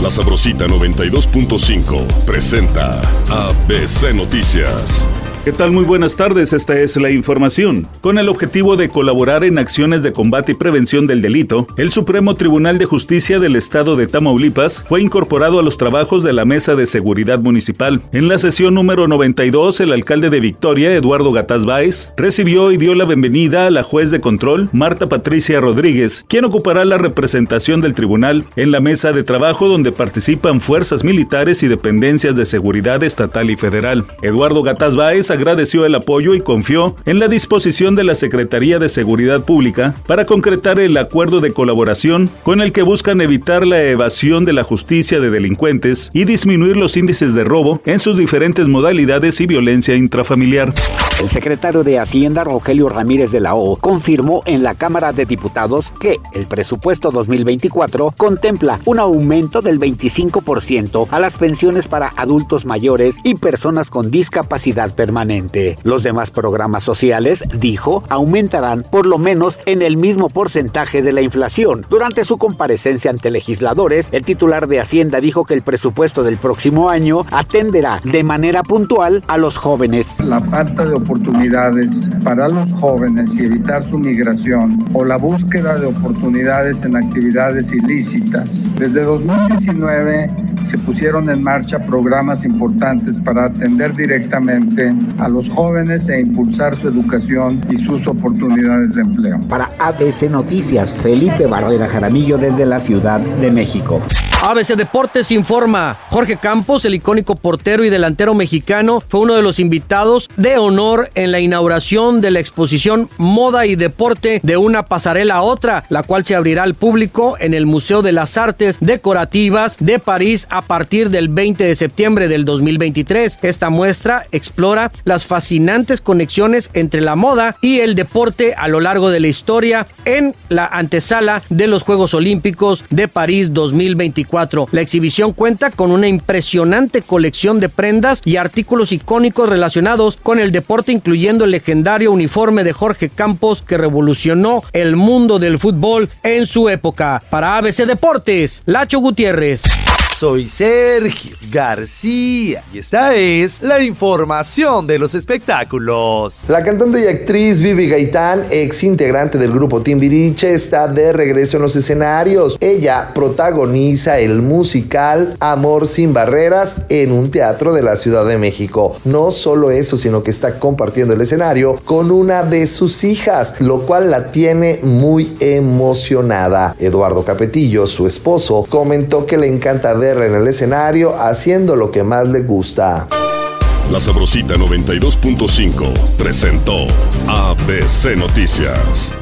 La Sabrosita 92.5 presenta ABC Noticias. ¿Qué tal? Muy buenas tardes, esta es la información. Con el objetivo de colaborar en acciones de combate y prevención del delito, el Supremo Tribunal de Justicia del Estado de Tamaulipas fue incorporado a los trabajos de la Mesa de Seguridad Municipal. En la sesión número 92, el alcalde de Victoria, Eduardo Gataz Báez, recibió y dio la bienvenida a la juez de control, Marta Patricia Rodríguez, quien ocupará la representación del tribunal en la mesa de trabajo donde participan fuerzas militares y dependencias de seguridad estatal y federal. Eduardo Gataz Báez agradeció el apoyo y confió en la disposición de la Secretaría de Seguridad Pública para concretar el acuerdo de colaboración con el que buscan evitar la evasión de la justicia de delincuentes y disminuir los índices de robo en sus diferentes modalidades y violencia intrafamiliar. El secretario de Hacienda, Rogelio Ramírez de la O, confirmó en la Cámara de Diputados que el presupuesto 2024 contempla un aumento del 25% a las pensiones para adultos mayores y personas con discapacidad permanente. Los demás programas sociales, dijo, aumentarán por lo menos en el mismo porcentaje de la inflación. Durante su comparecencia ante legisladores, el titular de Hacienda dijo que el presupuesto del próximo año atenderá de manera puntual a los jóvenes. La falta de oportunidades para los jóvenes y evitar su migración o la búsqueda de oportunidades en actividades ilícitas. Desde 2019 se pusieron en marcha programas importantes para atender directamente a los jóvenes e impulsar su educación y sus oportunidades de empleo. Para ABC Noticias, Felipe Barrera Jaramillo desde la Ciudad de México. ABC Deportes informa. Jorge Campos, el icónico portero y delantero mexicano, fue uno de los invitados de honor en la inauguración de la exposición Moda y Deporte de una pasarela a otra, la cual se abrirá al público en el Museo de las Artes Decorativas de París a partir del 20 de septiembre del 2023. Esta muestra explora las fascinantes conexiones entre la moda y el deporte a lo largo de la historia en la antesala de los Juegos Olímpicos de París 2024. La exhibición cuenta con una impresionante colección de prendas y artículos icónicos relacionados con el deporte, incluyendo el legendario uniforme de Jorge Campos que revolucionó el mundo del fútbol en su época. Para ABC Deportes, Lacho Gutiérrez. Soy Sergio García y esta es la información de los espectáculos. La cantante y actriz Vivi Gaitán, ex integrante del grupo Timbiriche, está de regreso en los escenarios. Ella protagoniza el musical Amor sin barreras en un teatro de la Ciudad de México. No solo eso, sino que está compartiendo el escenario con una de sus hijas, lo cual la tiene muy emocionada. Eduardo Capetillo, su esposo, comentó que le encanta ver en el escenario haciendo lo que más le gusta. La Sabrosita 92.5 presentó ABC Noticias.